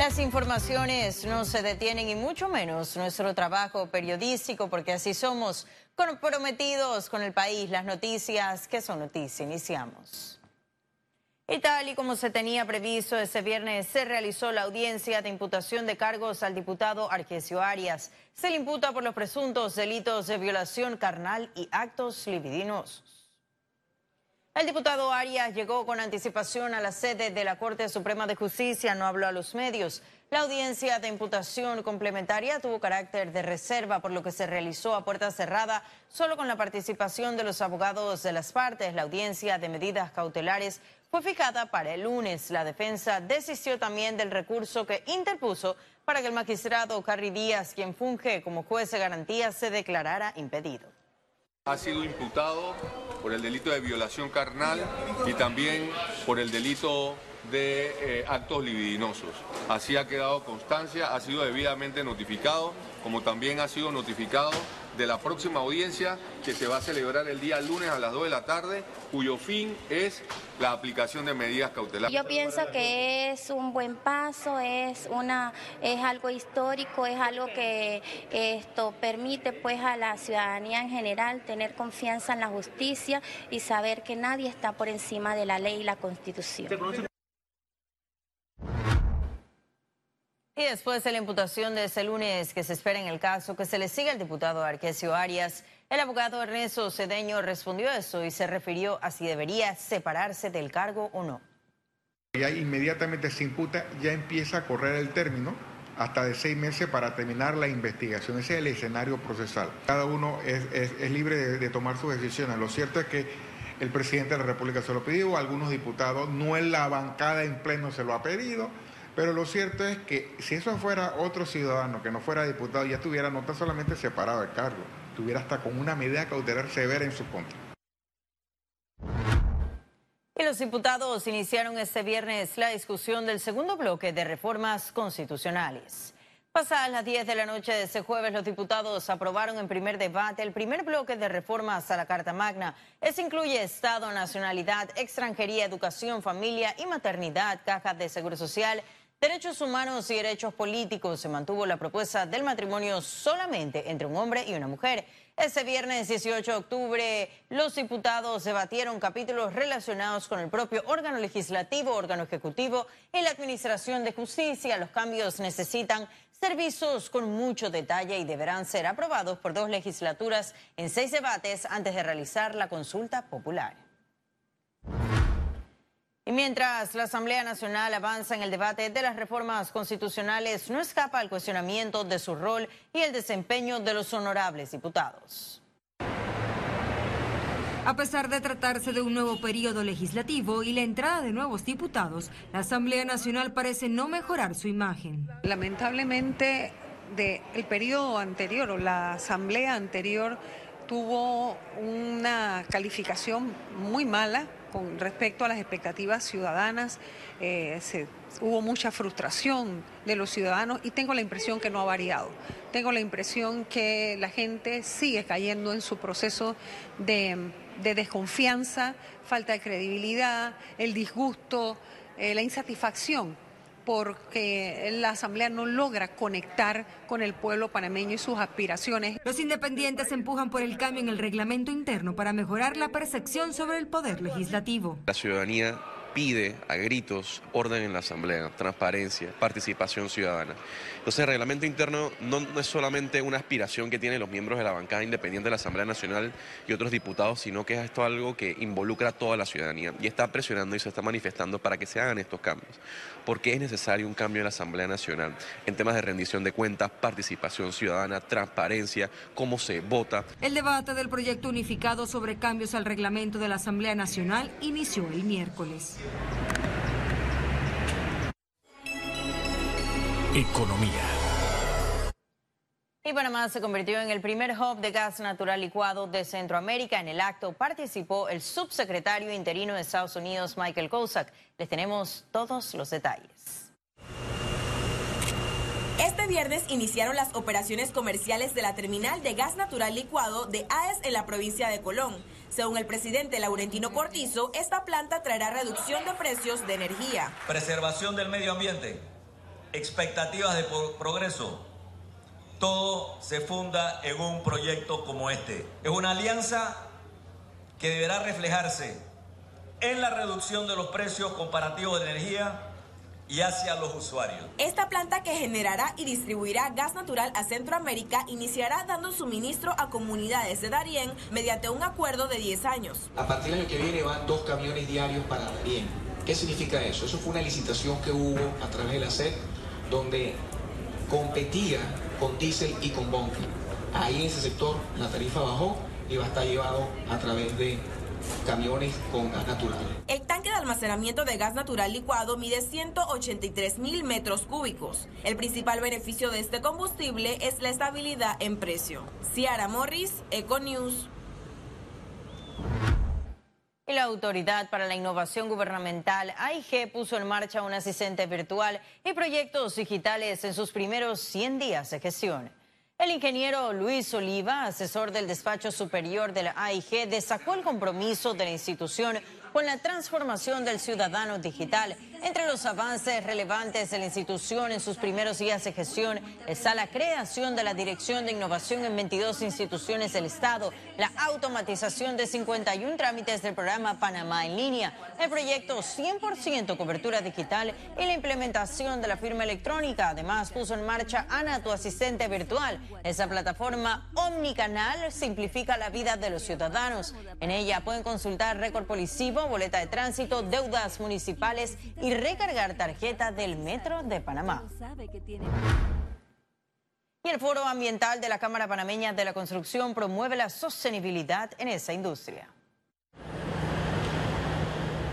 Las informaciones no se detienen y mucho menos nuestro trabajo periodístico porque así somos comprometidos con el país. Las noticias que son noticias. Iniciamos. Y tal y como se tenía previsto, ese viernes se realizó la audiencia de imputación de cargos al diputado Arquesio Arias. Se le imputa por los presuntos delitos de violación carnal y actos libidinosos. El diputado Arias llegó con anticipación a la sede de la Corte Suprema de Justicia, no habló a los medios. La audiencia de imputación complementaria tuvo carácter de reserva, por lo que se realizó a puerta cerrada, solo con la participación de los abogados de las partes. La audiencia de medidas cautelares fue fijada para el lunes. La defensa desistió también del recurso que interpuso para que el magistrado Carri Díaz, quien funge como juez de garantía, se declarara impedido. Ha sido imputado por el delito de violación carnal y también por el delito de eh, actos libidinosos. Así ha quedado constancia, ha sido debidamente notificado, como también ha sido notificado de la próxima audiencia que se va a celebrar el día lunes a las 2 de la tarde, cuyo fin es la aplicación de medidas cautelares. Yo pienso que es un buen paso, es una es algo histórico, es algo que esto permite pues a la ciudadanía en general tener confianza en la justicia y saber que nadie está por encima de la ley y la Constitución. Y después de la imputación de ese lunes que se espera en el caso que se le sigue al diputado Arquesio Arias, el abogado Ernesto Cedeño respondió a eso y se refirió a si debería separarse del cargo o no. Ya inmediatamente se imputa, ya empieza a correr el término hasta de seis meses para terminar la investigación. Ese es el escenario procesal. Cada uno es, libre de, de, tomar sus decisiones. Lo cierto es que el presidente de la República se lo pidió, algunos diputados, no en la bancada en pleno se lo ha pedido. Pero lo cierto es que si eso fuera otro ciudadano que no fuera diputado, ya estuviera no tan solamente separado del cargo, estuviera hasta con una medida cautelar severa en su contra. Y los diputados iniciaron este viernes la discusión del segundo bloque de reformas constitucionales. Pasadas las 10 de la noche de ese jueves, los diputados aprobaron en primer debate el primer bloque de reformas a la Carta Magna. Ese incluye Estado, nacionalidad, extranjería, educación, familia y maternidad, caja de seguro social Derechos humanos y derechos políticos se mantuvo la propuesta del matrimonio solamente entre un hombre y una mujer. Ese viernes 18 de octubre, los diputados debatieron capítulos relacionados con el propio órgano legislativo, órgano ejecutivo y la administración de justicia. Los cambios necesitan ser vistos con mucho detalle y deberán ser aprobados por dos legislaturas en seis debates antes de realizar la consulta popular. Y mientras la Asamblea Nacional avanza en el debate de las reformas constitucionales, no escapa el cuestionamiento de su rol y el desempeño de los honorables diputados. A pesar de tratarse de un nuevo periodo legislativo y la entrada de nuevos diputados, la Asamblea Nacional parece no mejorar su imagen. Lamentablemente, del el periodo anterior o la Asamblea anterior tuvo una calificación muy mala con respecto a las expectativas ciudadanas. Eh, hubo mucha frustración de los ciudadanos y tengo la impresión que no ha variado. Tengo la impresión que la gente sigue cayendo en su proceso de, desconfianza, falta de credibilidad, el disgusto, eh, la insatisfacción porque la Asamblea no logra conectar con el pueblo panameño y sus aspiraciones. Los independientes empujan por el cambio en el reglamento interno para mejorar la percepción sobre el poder legislativo. La ciudadanía pide a gritos orden en la Asamblea, transparencia, participación ciudadana. Entonces el reglamento interno no, es solamente una aspiración que tienen los miembros de la bancada independiente de la Asamblea Nacional y otros diputados, sino que es esto algo que involucra a toda la ciudadanía y está presionando y se está manifestando para que se hagan estos cambios. Porque es necesario un cambio en la Asamblea Nacional en temas de rendición de cuentas, participación ciudadana, transparencia, cómo se vota. El debate del proyecto unificado sobre cambios al reglamento de la Asamblea Nacional inició el miércoles. Economía. Y Panamá se convirtió en el primer hub de gas natural licuado de Centroamérica. En el acto participó el subsecretario interino de Estados Unidos, Michael Kozak. Les tenemos todos los detalles. Este viernes iniciaron las operaciones comerciales de la terminal de gas natural licuado de AES en la provincia de Colón. Según el presidente Laurentino Cortizo, esta planta traerá reducción de precios de energía. Preservación del medio ambiente, expectativas de progreso, todo se funda en un proyecto como este. Es una alianza que deberá reflejarse en la reducción de los precios comparativos de energía y hacia los usuarios. Esta planta que generará y distribuirá gas natural a Centroamérica iniciará dando suministro a comunidades de Darién mediante un acuerdo de 10 años. A partir del año que viene van dos camiones diarios para Darién. ¿Qué significa eso? Eso fue una licitación que hubo a través de la SED donde competía con diésel y con bunker. Ahí en ese sector la tarifa bajó y va a estar llevado a través de camiones con gas natural. El almacenamiento de gas natural licuado mide 183 mil metros cúbicos. El principal beneficio de este combustible es la estabilidad en precio. Ciara Morris, Econews. Y la Autoridad para la Innovación Gubernamental, AIG, puso en marcha un asistente virtual y proyectos digitales en sus primeros 100 días de gestión. El ingeniero Luis Oliva, asesor del despacho superior de la AIG, destacó el compromiso de la institución con la transformación del ciudadano digital. Entre los avances relevantes de la institución en sus primeros días de gestión está la creación de la Dirección de Innovación en 22 instituciones del Estado, la automatización de 51 trámites del programa Panamá en línea, el proyecto 100% cobertura digital y la implementación de la firma electrónica. Además, puso en marcha Ana, tu asistente virtual. Esa plataforma omnicanal simplifica la vida de los ciudadanos. En ella pueden consultar récord policivo boleta de tránsito, deudas municipales y recargar tarjeta del Metro de Panamá. Y el Foro Ambiental de la Cámara Panameña de la Construcción promueve la sostenibilidad en esa industria.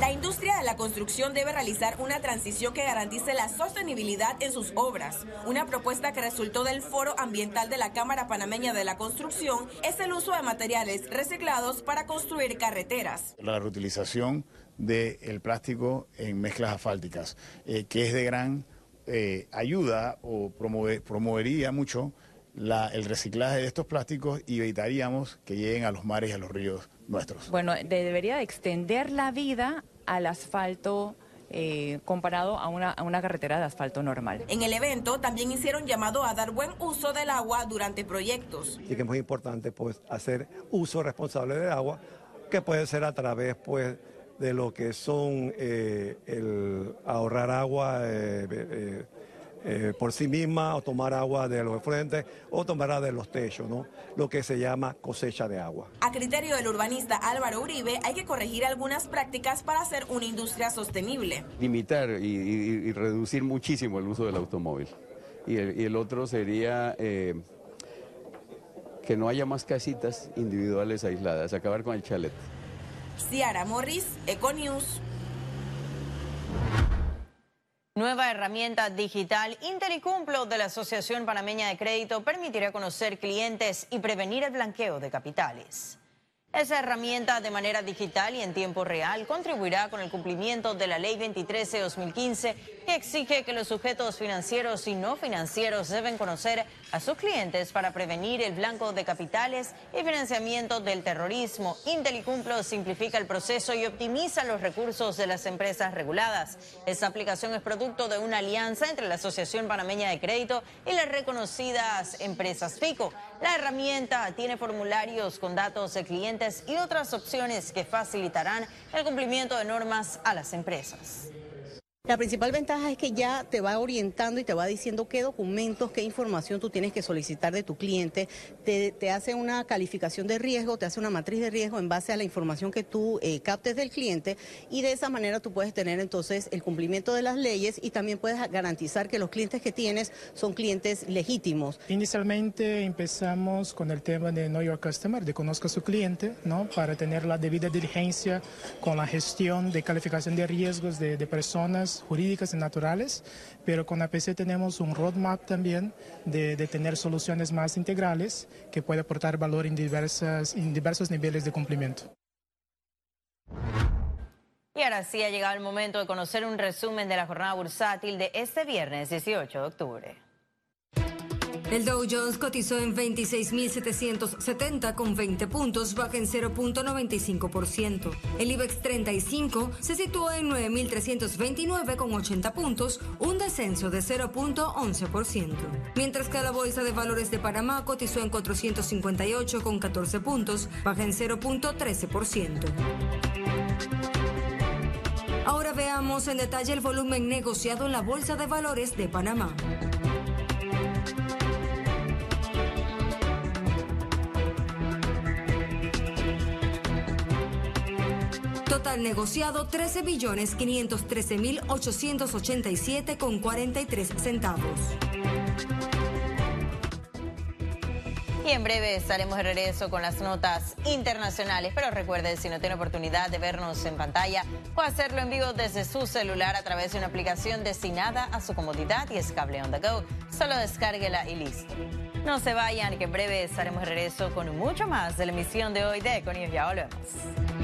La industria de la construcción debe realizar una transición que garantice la sostenibilidad en sus obras. Una propuesta que resultó del Foro Ambiental de la Cámara Panameña de la Construcción es el uso de materiales reciclados para construir carreteras. La reutilización del plástico en mezclas asfálticas, eh, que es de gran eh, ayuda o promovería mucho el reciclaje de estos plásticos y evitaríamos que lleguen a los mares y a los ríos nuestros. Bueno, debería extender la vida al asfalto eh, comparado a una, a una carretera de asfalto normal. En el evento también hicieron llamado a dar buen uso del agua durante proyectos. Y que es muy importante pues hacer uso responsable del agua, que puede ser a través pues de lo que son eh, el ahorrar agua, eh, eh, por sí misma o tomar agua de los frentes o tomar de los techos, ¿no? lo que se llama cosecha de agua. A criterio del urbanista Álvaro Uribe, hay que corregir algunas prácticas para hacer una industria sostenible. Limitar y, reducir muchísimo el uso del automóvil. Y el, otro sería eh, que no haya más casitas individuales aisladas, acabar con el chalet. Ciara Morris, Econews. Nueva herramienta digital Intelicumplo de la Asociación Panameña de Crédito permitirá conocer clientes y prevenir el blanqueo de capitales. Esa herramienta de manera digital y en tiempo real contribuirá con el cumplimiento de la Ley 23 de 2015 que exige que los sujetos financieros y no financieros deben conocer a sus clientes para prevenir el blanco de capitales y financiamiento del terrorismo. Intelicumplo simplifica el proceso y optimiza los recursos de las empresas reguladas. Esta aplicación es producto de una alianza entre la Asociación Panameña de Crédito y las reconocidas empresas FICO. La herramienta tiene formularios con datos de clientes y otras opciones que facilitarán el cumplimiento de normas a las empresas. La principal ventaja es que ya te va orientando y te va diciendo qué documentos, qué información tú tienes que solicitar de tu cliente, te, hace una calificación de riesgo, te hace una matriz de riesgo en base a la información que tú eh, captes del cliente y de esa manera tú puedes tener entonces el cumplimiento de las leyes y también puedes garantizar que los clientes que tienes son clientes legítimos. Inicialmente empezamos con el tema de Know Your Customer, de conozca a su cliente, ¿no? para tener la debida diligencia con la gestión de calificación de riesgos de personas jurídicas y naturales, pero con APC tenemos un roadmap también de, tener soluciones más integrales que puede aportar valor en, diversas, en diversos niveles de cumplimiento. Y ahora sí ha llegado el momento de conocer un resumen de la jornada bursátil de este viernes 18 de octubre. El Dow Jones cotizó en 26.770 con 20 puntos, baja en 0.95%. El IBEX 35 se situó en 9.329 con 80 puntos, un descenso de 0.11%. Mientras que la Bolsa de Valores de Panamá cotizó en 458 con 14 puntos, baja en 0.13%. Ahora veamos en detalle el volumen negociado en la Bolsa de Valores de Panamá. Total negociado 13 billones 513 mil 887 con 43 centavos. Y en breve estaremos de regreso con las notas internacionales. Pero recuerde, si no tiene oportunidad de vernos en pantalla, puede hacerlo en vivo desde su celular a través de una aplicación destinada a su comodidad y es cable on the go. Solo descárguela y listo. No se vayan, que en breve estaremos de regreso con mucho más de la emisión de hoy de Econius. Ya volvemos.